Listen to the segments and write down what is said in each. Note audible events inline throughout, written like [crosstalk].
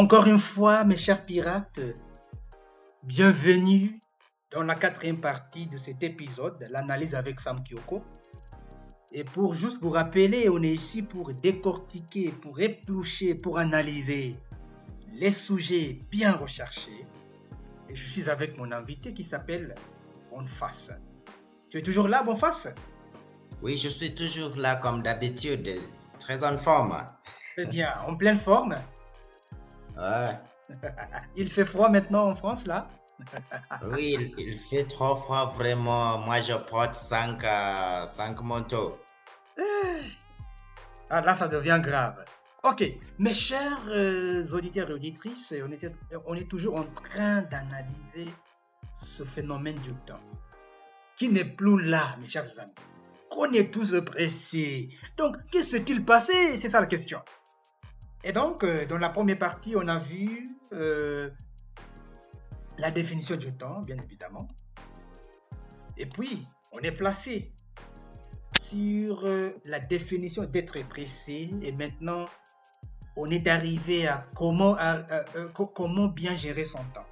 Encore une fois, mes chers pirates, bienvenue dans la quatrième partie de cet épisode, l'analyse avec Sam Kyoko. Et pour juste vous rappeler, on est ici pour décortiquer, pour éplucher, pour analyser les sujets bien recherchés. Et je suis avec mon invité qui s'appelle Bonface. Tu es toujours là, Bonface? Oui, je suis toujours là comme d'habitude, très en forme. Très bien, en pleine forme Ouais. [laughs] Il fait froid maintenant en France, là? [laughs] Oui, il, fait trop froid, vraiment. Moi, je porte 5 cinq manteaux. Ah, là, ça devient grave. Ok, mes chers euh, auditeurs et auditrices, on, était, on est toujours en train d'analyser ce phénomène du temps, qui n'est plus là, mes chers amis. Qu'on est tous pressés. Donc, que s'est-il passé? C'est ça la question. Et donc, euh, dans la première partie, on a vu euh, la définition du temps, bien évidemment. Et puis, on est placé sur euh, la définition d'être pressé. Et maintenant, on est arrivé à comment, comment bien gérer son temps.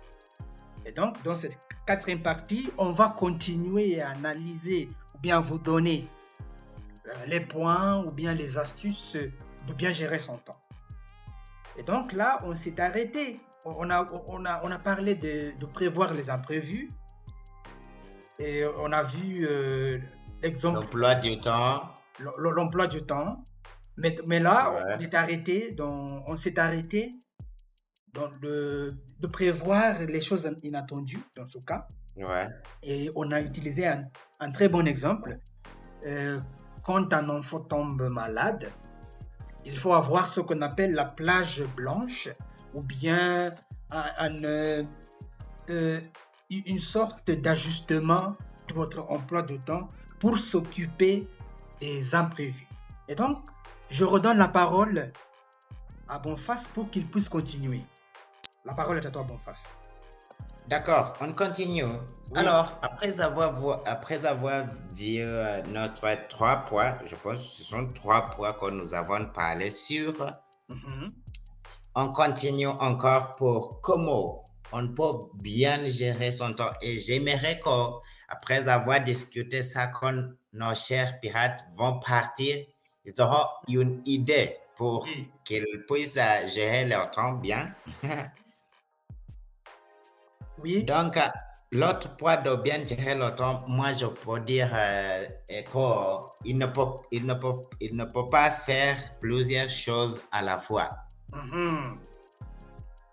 Et donc, dans cette quatrième partie, on va continuer à analyser ou bien vous donner les points ou bien les astuces de bien gérer son temps. Et donc là, on s'est arrêté. On a, on, a, on a parlé de, prévoir les imprévus. Et on a vu euh, l'exemple. L'emploi du temps. L'emploi du temps. Mais, mais là, on est arrêté. Dans, on s'est arrêté dans de, de prévoir les choses inattendues dans ce cas. Ouais. Et on a utilisé un, un très bon exemple. Euh, quand un enfant tombe malade, il faut avoir ce qu'on appelle la plage blanche ou bien euh, une sorte d'ajustement de votre emploi de temps pour s'occuper des imprévus. Et donc, je redonne la parole à Bonface pour qu'il puisse continuer. La parole est à toi, Bonface. D'accord, on continue. Alors, après avoir, après avoir vu euh, notre trois points, je pense que ce sont trois points que nous avons parlé sur, mm-hmm. on continue encore pour comment on peut bien gérer son temps. Et j'aimerais qu'après avoir discuté ça, quand nos chers pirates vont partir, ils auront une idée pour qu'ils puissent euh, gérer leur temps bien. [laughs] Oui. Donc, euh, l'autre point de bien gérer le temps, moi, je peux dire euh, qu'il ne, peut, il ne, peut, il ne peut pas faire plusieurs choses à la fois. Mm-hmm.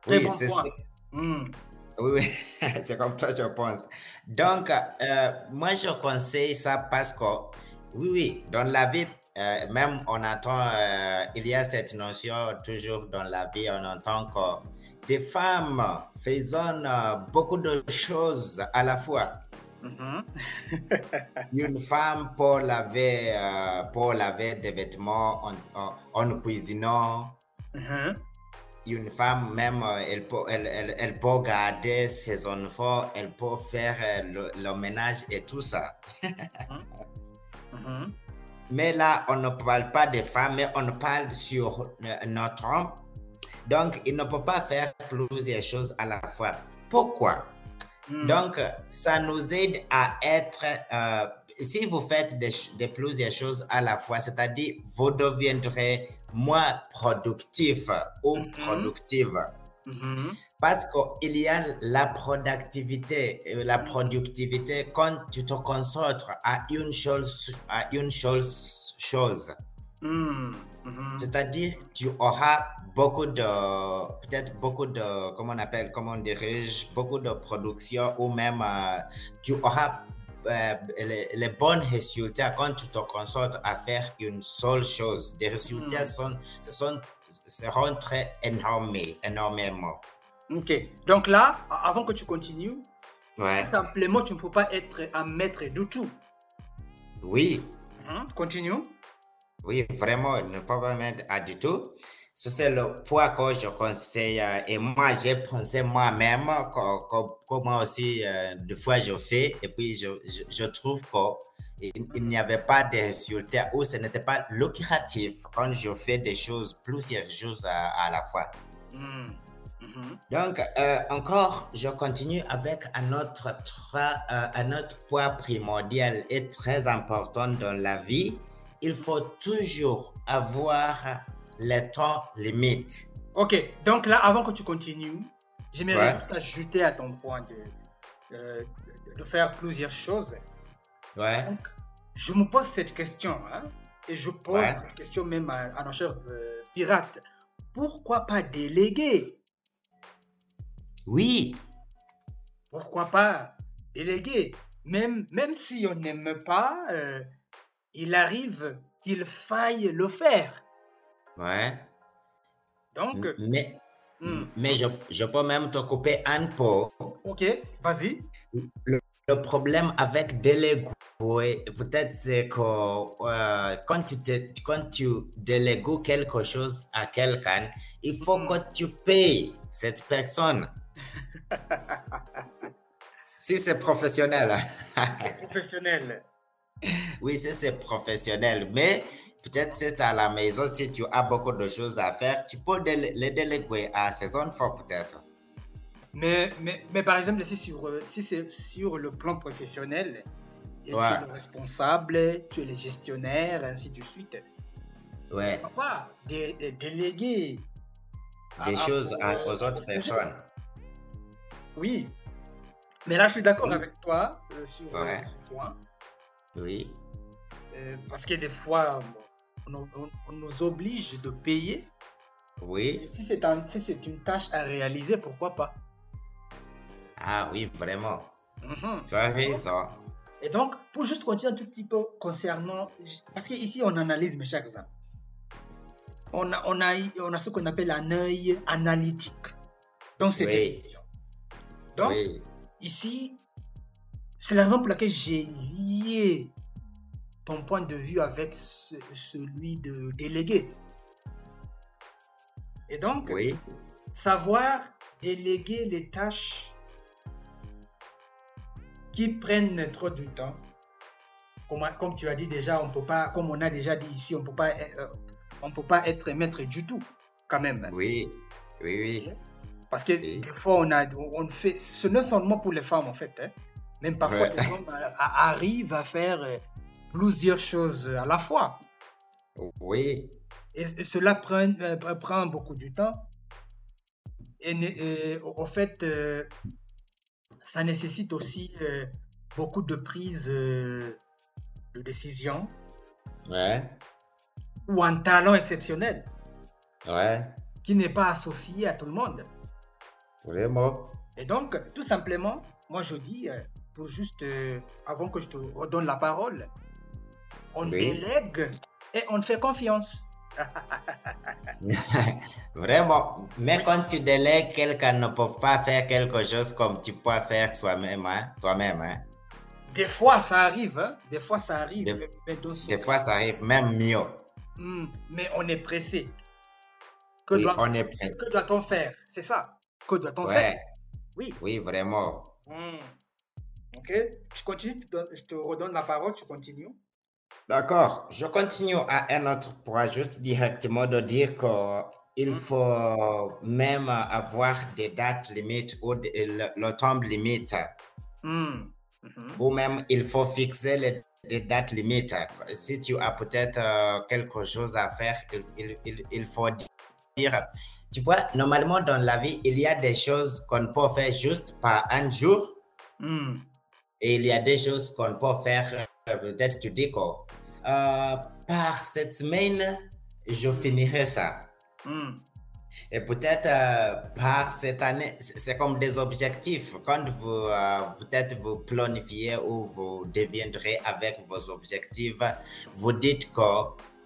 Oui, c'est ça. Mm. Oui, [laughs] c'est comme ça, je pense. Donc, euh, moi, je conseille ça parce que, oui, oui, dans la vie, même on entend, il y a cette notion toujours dans la vie, on entend que des femmes faisant euh, beaucoup de choses à la fois. Mm-hmm. [laughs] Une femme pour laver, euh, pour laver des vêtements en, cuisinant. Mm-hmm. Une femme même, euh, elle peut, elle, elle, peut garder ses enfants, elle peut faire le, ménage et tout ça. Mm-hmm. Mais là, on ne parle pas des femmes, mais on parle sur notre homme donc, il ne peut pas faire plusieurs choses à la fois. Pourquoi? Hmm. Donc, ça nous aide à être, euh, si vous faites des, plusieurs choses à la fois, c'est-à-dire vous deviendrez moins productif ou mm-hmm. productive. Mm-hmm. Parce qu'il y a la productivité, la productivité quand tu te concentres à une chose, à une chose, chose. Hmm. Mm-hmm. C'est-à-dire, tu auras beaucoup de, peut-être beaucoup de, comment on appelle, comment on dirige, beaucoup de production ou même euh, tu auras euh, les, bons résultats quand tu te concentres à faire une seule chose. Des résultats mm. sont, seront très énormes, énormément. Ok. Donc là, avant que tu continues, ouais. simplement, tu ne peux pas être un maître du tout. Oui. Mm-hmm. Continue. Oui, vraiment, ne pas mettre à du tout. C'est le point que je conseille. Et moi, j'ai pensé moi-même, comme moi aussi, euh, des fois, je fais. Et puis, je, je, trouve qu'il il, n'y avait pas de résultats ou ce n'était pas lucratif quand je fais des choses, plusieurs choses à, la fois. Hmm. Mhm. Donc, euh, encore, je continue avec un autre, euh, un autre point primordial et très important dans la vie. Il faut toujours avoir les temps limites. Ok, donc là, avant que tu continues, j'aimerais ajouter à ton point de, euh, de faire plusieurs choses. Ouais. Donc, je me pose cette question, hein, et je pose cette question même à, nos chers pirates. Pourquoi pas déléguer? Oui. Pourquoi pas déléguer? Même, même si on n'aime pas, euh, il arrive qu'il faille le faire. Ouais. Donc. Mais, hmm. mais je, je, peux même te couper un peu. Ok, vas-y. Le, problème avec déléguer, peut-être c'est que euh, quand, tu quand tu délègues quelque chose à quelqu'un, il faut hmm. que tu payes cette personne. [laughs] si c'est professionnel. professionnel. Oui, c'est professionnel. Mais peut-être c'est à la maison, si tu as beaucoup de choses à faire, tu peux les déléguer à ces enfants peut-être. Mais, mais, mais, par exemple, si, sur, si c'est sur le plan professionnel, tu es le responsable, tu es le gestionnaire, ainsi de suite. Ouais. Pourquoi déléguer des choses aux autres personnes oui. Mais là, je suis d'accord avec toi euh, sur ce point. Oui. Euh, parce que des fois, on, nous oblige de payer. Oui. si c'est un, si une tâche à réaliser, pourquoi pas? Ah oui, vraiment. Mhm. Tu as raison. Et donc, pour juste continuer un tout petit peu concernant. Parce qu'ici, on analyse mes chers amis. On a, on a, on a ce qu'on appelle un œil analytique dans cette oui. Donc, ici, c'est la raison pour laquelle j'ai lié ton point de vue avec celui de délégué. Et donc, savoir déléguer les tâches qui prennent trop du temps. Comme, comme tu as dit déjà, on peut pas, comme on a déjà dit ici, on peut pas, euh, on peut pas être maître du tout, quand même. Oui, oui, oui. Parce que des fois, on, a, on fait, ce n'est seulement pour les femmes en fait. Hein. Même parfois, les hommes arrivent à faire euh, plusieurs choses à la fois. Oui. Et, cela prend, euh, prend beaucoup de temps. Et, au fait, euh, ça nécessite aussi beaucoup de prise de décision. Ouais. Ou un talent exceptionnel. Ouais. Qui n'est pas associé à tout le monde. Vraiment. Et donc, tout simplement, moi je dis, euh, pour juste, euh, avant que je te redonne la parole, on délègue et on fait confiance. [laughs] Vraiment. Mais quand tu délègues, quelqu'un ne peut pas faire quelque chose comme tu peux faire toi-même. Hein? toi-même hein? Des fois, ça arrive. Hein? Des fois, ça arrive. Des, fois, ça arrive, même mieux. Hmm, mais on est pressé. Que, oui, pressé. que doit-on faire? C'est ça. Que doit-on faire? Oui. Oui, vraiment. Hmm. Ok? Je continue, je te redonne la parole, tu continues. D'accord. Je continue à un autre point, juste directement de dire qu'il hmm. faut même avoir des dates limites ou le, temps limite. Hmm. Mhm. Ou même, il faut fixer les, dates limites. Si tu as peut-être euh, quelque chose à faire, il, il, il faut dire tu vois, normalement dans la vie, il y a des choses qu'on peut faire juste par un jour. Hmm. Et il y a des choses qu'on peut faire, euh, peut-être tu dis quoi. Euh, par cette semaine, je finirai ça. Hmm. Et peut-être euh, par cette année, c'est comme des objectifs. Quand vous, peut-être vous planifiez ou vous deviendrez avec vos objectifs, vous dites que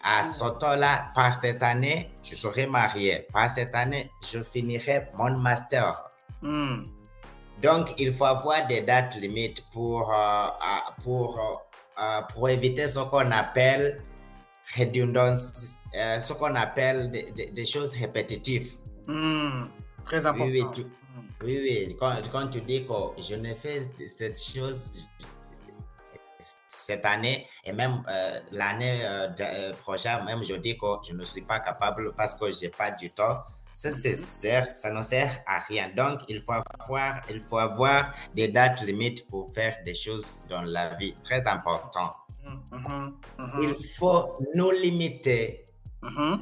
à ce temps-là, par cette année, je serai marié. Par cette année, je finirai mon master. Hmm. Donc, il faut avoir des dates limites pour, euh, pour, euh, pour éviter ce qu'on appelle redondance, euh, ce qu'on appelle des, choses répétitives. Hmm. Très important. Oui, oui, oui, oui. Quand, quand, tu dis que je ne fais cette chose cette année et même euh, l'année euh, prochaine, même je dis que je ne suis pas capable parce que je n'ai pas du temps. Ça, c'est sert, ça ne sert à rien. Donc, il faut avoir, il faut avoir des dates limites pour faire des choses dans la vie. Très important. Mhm, mhm, Il faut nous limiter mhm.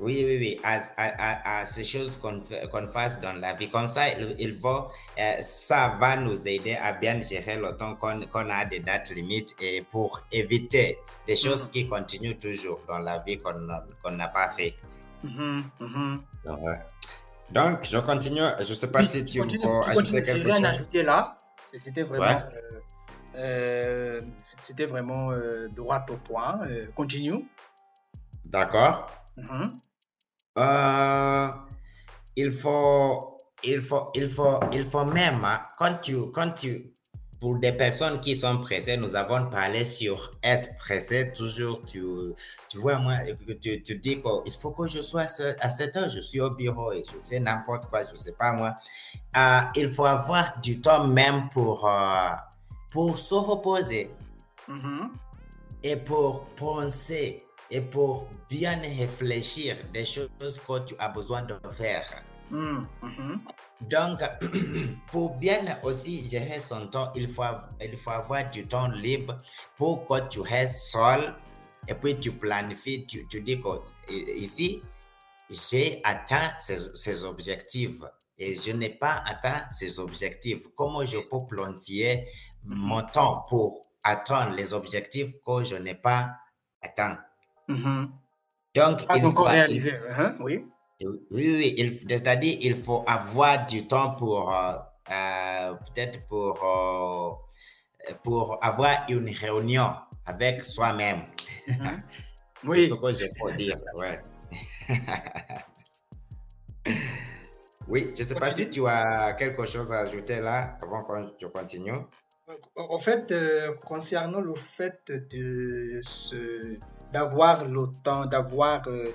Oui, oui, oui, à, à, à, à ces choses qu'on fasse dans la vie. Comme ça, il, il faut, euh, ça va nous aider à bien gérer le temps qu'on a des dates limites et pour éviter des choses Mhm. qui continuent toujours dans la vie qu'on n'a pas fait. Ouais. Donc, je continue. Je ne sais pas Oui, si tu continues, peux tu ajouter quelque rien chose. ajouté là. C'était vraiment, Ouais. euh, euh, c'était vraiment euh, droit au point. Euh, continue. D'accord. Mhm, Euh, il faut, il faut, il faut, il faut même, hein, quand tu, quand tu, pour des personnes qui sont pressées, nous avons parlé sur être pressé. Toujours, tu, tu vois, moi, tu, tu dis qu'il faut que je sois à ce- à cette heure, je suis au bureau et je fais n'importe quoi, je sais pas moi. Euh, il faut avoir du temps même pour, euh, pour se reposer mhm, et pour penser et pour bien réfléchir des choses que tu as besoin de faire. Mhm, mhm. Donc, [clears throat] pour bien aussi gérer son temps, il faut, il faut avoir du temps libre pour que tu restes seul et puis tu planifies, tu, tu dis que ici, j'ai atteint ces, ces objectifs et je n'ai pas atteint ces objectifs. Comment je peux planifier mon temps pour atteindre les objectifs que je n'ai pas atteints? Mhm. Donc, Pas il encore faut, réalisé. hein, Oui. Oui, oui, c'est-à-dire il faut avoir du temps pour, euh, euh, peut-être pour, euh, pour avoir une réunion avec soi-même. Mhm. [laughs] C'est Oui. ce que je peux dire, ouais. [laughs] oui, je ne sais pas si tu as quelque chose à ajouter là avant que je continue. En fait, euh, concernant le fait de d'avoir le temps, d'avoir euh,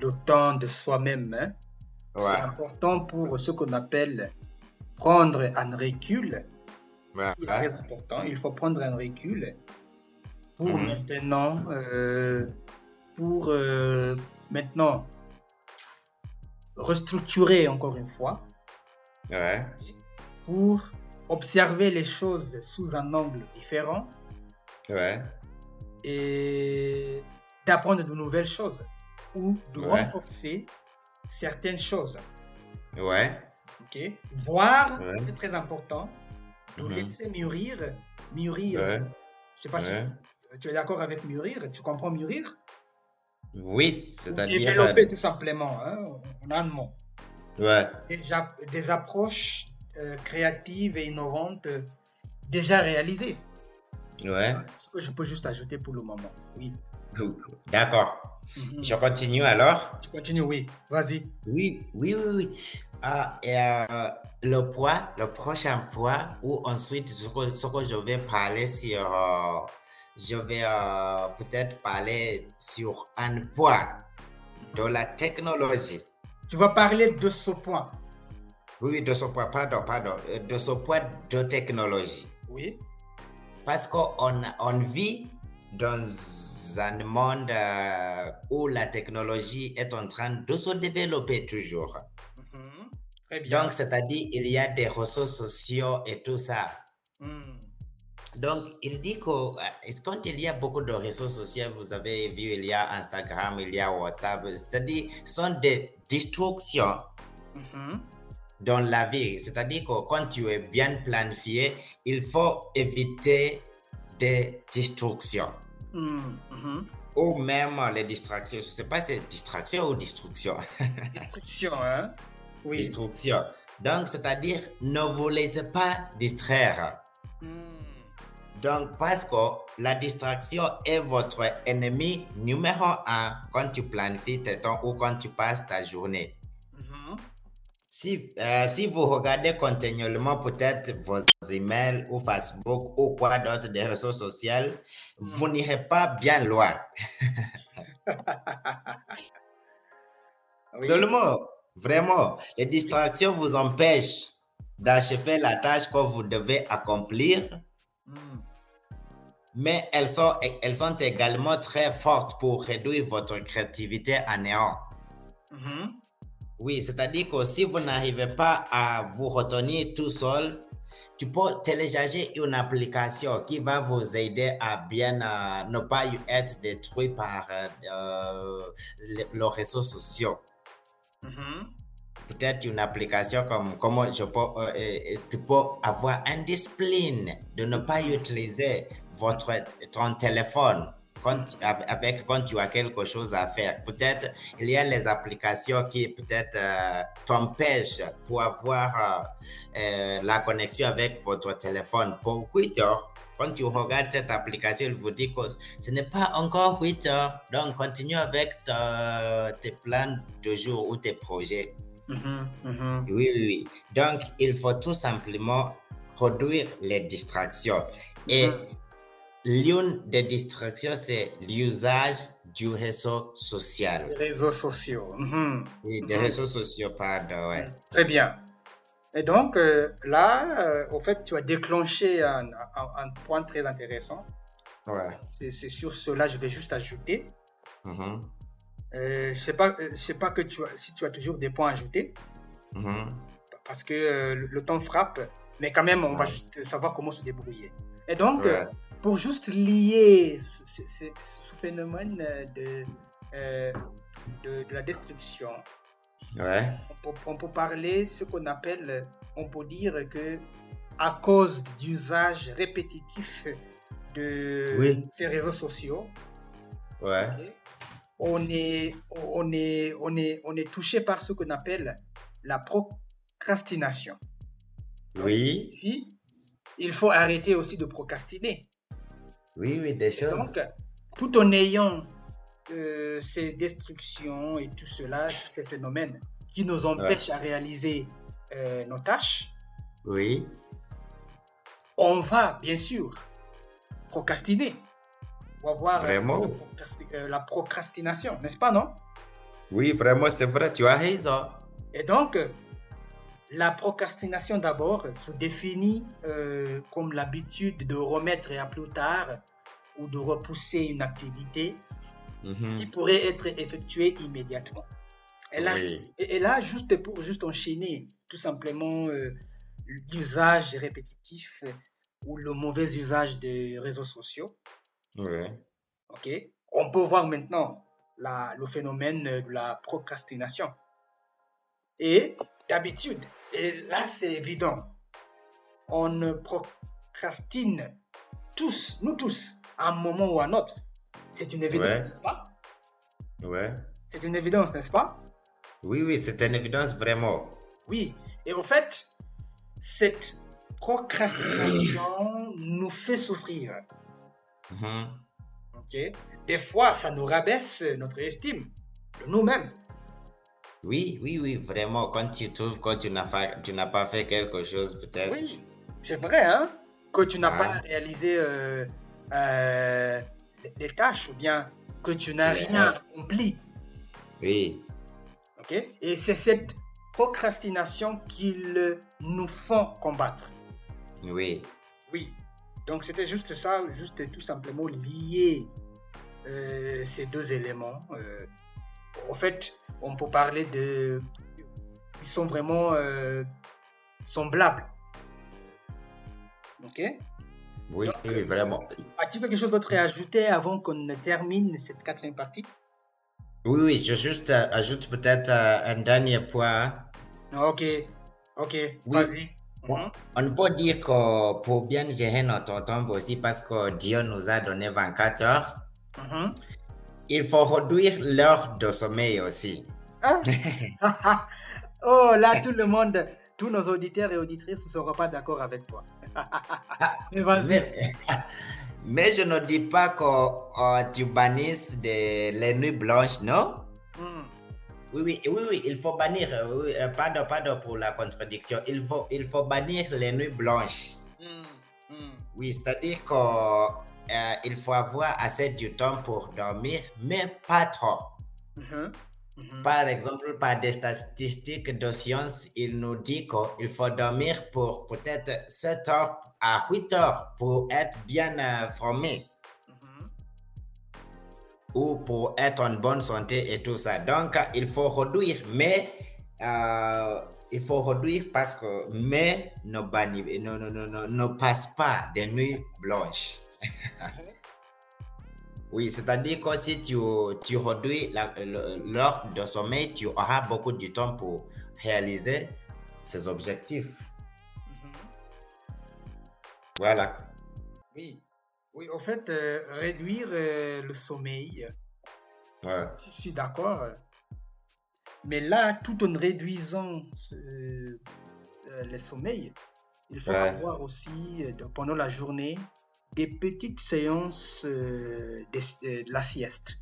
le temps de soi-même, hein, c'est important pour ce qu'on appelle prendre un recul. ouais, C'est très important. Il faut prendre un recul pour Mhm. maintenant, euh, pour euh, maintenant restructurer encore une fois, ouais, pour observer les choses sous un angle différent. Ouais, et d'apprendre de nouvelles choses ou de Ouais. renforcer certaines choses. ouais, ok Voir, Ouais. c'est très important. De Mhm. laisser mûrir. Mûrir. ouais, Je sais pas si tu es d'accord avec mûrir. Tu comprends mûrir? Oui, Ou c'est-à-dire, Développer tout simplement. Hein, en un mot. ouais, Des, des approches euh, créatives et innovantes euh, déjà réalisées. ouais. Ce que je peux juste ajouter pour le moment. Oui. D'accord. Mhm. Je continue alors? Tu continues, oui. Vas-y. Oui, oui, oui, oui. Ah, et euh, le poids, le prochain poids, ou ensuite ce que, ce que je vais parler sur, euh, je vais euh, peut-être parler sur un poids de la technologie. Tu vas parler de ce point. Oui, de ce poids, pardon, pardon, de ce poids de technologie. Oui. Parce qu'on on vit dans un monde euh, où la technologie est en train de se développer toujours. Mhm. Très bien. Donc, c'est-à-dire, il y a des réseaux sociaux et tout ça. Mhm. Donc, il dit que euh, quand il y a beaucoup de réseaux sociaux, vous avez vu, il y a Instagram, il y a WhatsApp, c'est-à-dire, ce sont des distractions Mhm. dans la vie. C'est-à-dire que quand tu es bien planifié, il faut éviter des distractions. Mhm. Mhm. Ou même les distractions. Je ne sais pas si c'est distraction ou destruction. [laughs] Destruction, hein? Oui. Destruction. Donc, c'est-à-dire, ne vous laissez pas distraire. Mhm. Donc, parce que la distraction est votre ennemi numéro un quand tu planifies tes temps ou quand tu passes ta journée. Si, euh, si vous regardez continuellement peut-être vos emails ou Facebook ou quoi d'autre des réseaux sociaux, vous n'irez pas bien loin. [laughs] Oui. Seulement, vraiment, les distractions vous empêchent d'achever la tâche que vous devez accomplir, Mhm. mais elles sont, elles sont également très fortes pour réduire votre créativité à néant. Mhm. Oui, c'est-à-dire que si vous n'arrivez pas à vous retenir tout seul, tu peux télécharger une application qui va vous aider à bien euh, ne pas être détruit par euh, euh, les, les réseaux sociaux. Mhm. peut-être une application comme comment je peux, euh, tu peux avoir une discipline de ne pas utiliser votre ton téléphone quand, av- avec quand tu as quelque chose à faire. Peut-être il y a les applications qui peut-être euh, t'empêchent pour avoir euh, euh, la connexion avec votre téléphone pour 8 heures. Quand tu regardes cette application, il vous dit que ce n'est pas encore 8 heures. Donc, continue avec ta- tes plans de jour ou tes projets. Mhm, mhm. Oui, oui, oui. Donc, il faut tout simplement réduire les distractions. Et Mhm. L'une des distractions, c'est l'usage du réseau Les social. réseaux sociaux. Mhm. Oui, des Mhm. réseaux sociaux, pardon, ouais. Très bien. Et donc euh, là, euh, au fait, tu as déclenché un, un- un point très intéressant. Ouais. C'est sur cela, je vais juste ajouter. Euh, je sais pas, je sais pas que tu as, si tu as toujours des points à ajouter, mhm. parce que euh, le, le temps frappe, mais quand même, on va savoir comment se débrouiller. Et donc, Ouais. Pour juste lier ce, ce- ce- ce phénomène euh, de, euh, de, de la destruction, Ouais. on peut, on peut parler ce qu'on appelle, on peut dire que à cause d'usage répétitif de Oui. ces réseaux sociaux, Ouais. on est, on est, on est, on est touché par ce qu'on appelle la procrastination. Oui. Ici, il faut arrêter aussi de procrastiner. Oui, oui, des choses. Donc, tout en ayant euh, ces destructions et tout cela, tous ces phénomènes qui nous empêchent à réaliser euh, nos tâches, Oui. on va bien sûr procrastiner. On va voir euh, Vraiment? procrasti- la procrastination, n'est-ce pas, non? Oui, vraiment, c'est vrai, tu as raison. Et donc, la procrastination d'abord se définit euh, comme l'habitude de remettre à plus tard ou de repousser une activité Mhm. qui pourrait être effectuée immédiatement. Et là, Oui. et, et là juste pour juste enchaîner tout simplement euh, l'usage répétitif euh, ou le mauvais usage des réseaux sociaux, Oui. ok on peut voir maintenant la, le phénomène de la procrastination. Et d'habitude, et là c'est évident, on ne procrastine tous, nous tous, à un moment ou à un autre. C'est une évidence, Ouais. n'est-ce pas? Ouais. C'est une évidence, n'est-ce pas? Oui, oui, c'est une évidence vraiment. Oui. Et au fait, cette procrastination nous fait souffrir. Mhm. ok Des fois, ça nous rabaisse notre estime de nous-mêmes. Oui, oui, oui, vraiment, quand tu trouves que tu n'as pas, fait quelque chose, peut-être. Oui, c'est vrai, hein Que tu n'as Ah. pas réalisé euh, euh, les tâches ou bien que tu n'as rien accompli. Oui, ok? Et c'est cette procrastination qu'ils nous font combattre. oui, Oui. Donc c'était juste ça, juste tout simplement lier euh, ces deux éléments. Euh, en fait, on peut parler de... Ils sont vraiment euh, semblables. Ok? Oui, oui, vraiment. As-tu quelque chose d'autre à ajouter avant qu'on ne termine cette quatrième partie? Oui, oui, je juste euh, ajoute peut-être euh, un dernier point. Ok, ok, vas-y. Bon. Mhm. On peut dire que pour bien gérer notre temps aussi, parce que Dieu nous a donné 24 heures, Mhm. Il faut réduire l'heure de sommeil aussi. Ah. [laughs] [laughs] oh, là, tout le monde, tous nos auditeurs et auditrices ne seront pas d'accord avec toi. [laughs] Mais vas-y. Mais, mais je ne dis pas que euh, tu bannisses des- les nuits blanches, non? Mhm. Oui, oui, oui, oui, il faut bannir, euh, oui, euh, pardon, pardon pour la contradiction, il faut, il faut bannir les nuits blanches. Mhm. Mhm. Oui, c'est-à-dire qu'il faut avoir assez du temps pour dormir, mais pas trop. Mhm. Mhm. Par exemple, par des statistiques de science, il nous dit qu'il faut dormir pour peut-être 7 heures à 8 heures pour être bien euh, formé Mhm. ou pour être en bonne santé et tout ça. Donc, il faut réduire, mais euh, il faut réduire parce que mais ne, ne, ne, ne, ne passe pas des nuits blanches. [laughs] oui, c'est-à-dire que si tu, tu réduis l'heure de sommeil, tu auras beaucoup de temps pour réaliser ses objectifs. Mhm. Voilà. Oui, oui, en fait, euh, réduire euh, le sommeil, ouais. je suis d'accord. Mais là, tout en réduisant euh, le sommeil, il faut avoir aussi, pendant la journée, des petites séances de, la sieste.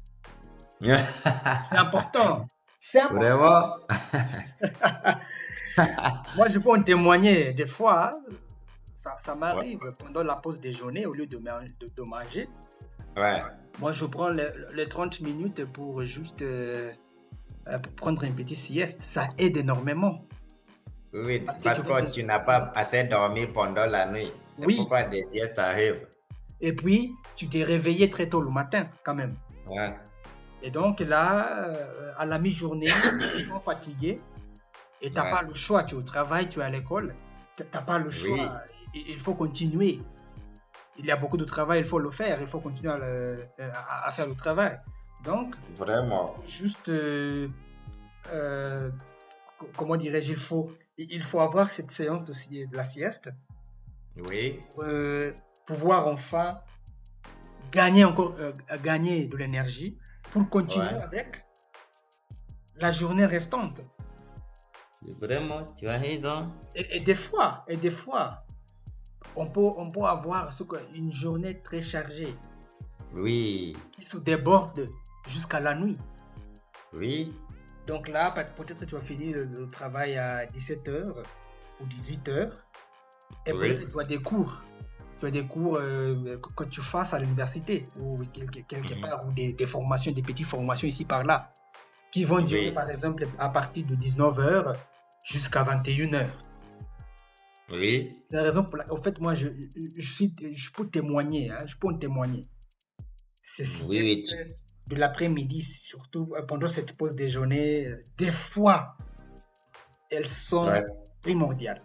[laughs] C'est important. C'est important. Vraiment? [laughs] Moi, je peux en témoigner des fois. Hein ça, m'arrive pendant la pause déjeuner, au lieu de, de, manger. Ouais. Moi, je prends les, 30 minutes pour juste euh, euh, prendre un petit sieste. Ça aide énormément. Oui, parce, que, tu, n'as pas assez dormi pendant la nuit. C'est oui. pourquoi des siestes arrivent. Et puis, tu t'es réveillé très tôt le matin, quand même. Ouais. Et donc là, euh, à la mi-journée, tu es [coughs] fatigué et tu n'as pas le choix. Tu es au travail, tu es à l'école. Tu n'as pas le choix il faut continuer. Il y a beaucoup de travail, il faut le faire, il faut continuer à, faire le travail. Donc, vraiment. Juste, euh, euh, comment dirais-je, il faut, il faut avoir cette séance de, de la sieste. Oui. Euh, pouvoir enfin gagner encore, gagner de l'énergie pour continuer avec la journée restante. Vraiment, tu as raison. Et, et, des fois, et des fois, on peut, on peut avoir une journée très chargée. Oui. Qui se déborde jusqu'à la nuit. Oui. Donc là, peut-être que tu vas finir le, travail à 17h ou 18h. Et puis, tu as des cours. Tu as des cours euh, que, tu fasses à l'université ou quelque, mhm. part, ou des, formations, des petites formations ici par là, qui vont durer par exemple à partir de 19h jusqu'à 21h. Oui. C'est la raison pour laquelle, en fait, moi, je, je, suis, je peux témoigner, hein, je peux en témoigner. C'est oui, de l'après-midi, surtout euh, pendant cette pause déjeuner, euh, des fois, elles sont primordiales.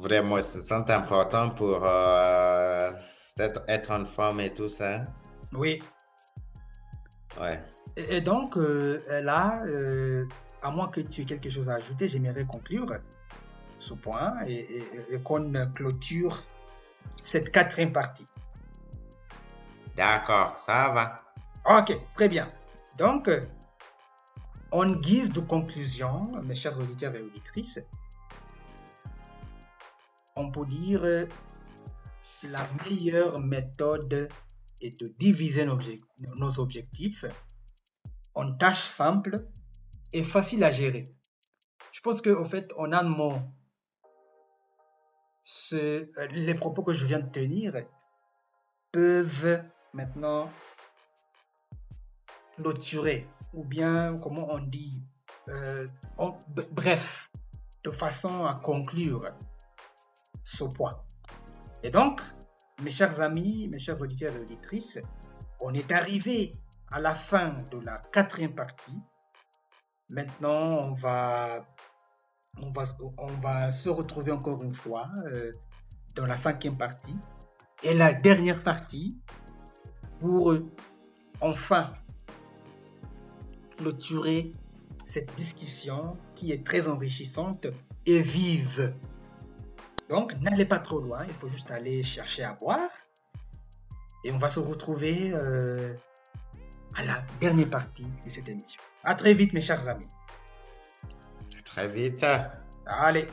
Vraiment, elles sont importantes pour euh, être, en forme et tout ça. Oui. Ouais. Et, donc, là, à moins que tu aies quelque chose à ajouter, j'aimerais conclure ce point et, qu'on clôture cette quatrième partie. D'accord, ça va. Ok, très bien. Donc, en guise de conclusion, mes chers auditeurs et auditrices, on peut dire la meilleure méthode est de diviser nos objectifs en tâches simples et faciles à gérer. Je pense qu'en fait, a un mot euh, les propos que je viens de tenir peuvent maintenant clôturer, ou bien, comment on dit, euh, bref, de façon à conclure ce point. Et donc, mes chers amis, mes chers auditeurs et auditrices, on est arrivé à la fin de la quatrième partie. Maintenant, on va on va, se retrouver encore une fois euh, dans la cinquième partie et la dernière partie pour enfin clôturer cette discussion qui est très enrichissante et vive. Donc, n'allez pas trop loin, il faut juste aller chercher à boire. Et on va se retrouver euh, à la dernière partie de cette émission. À très vite, mes chers amis. Très vite. Allez.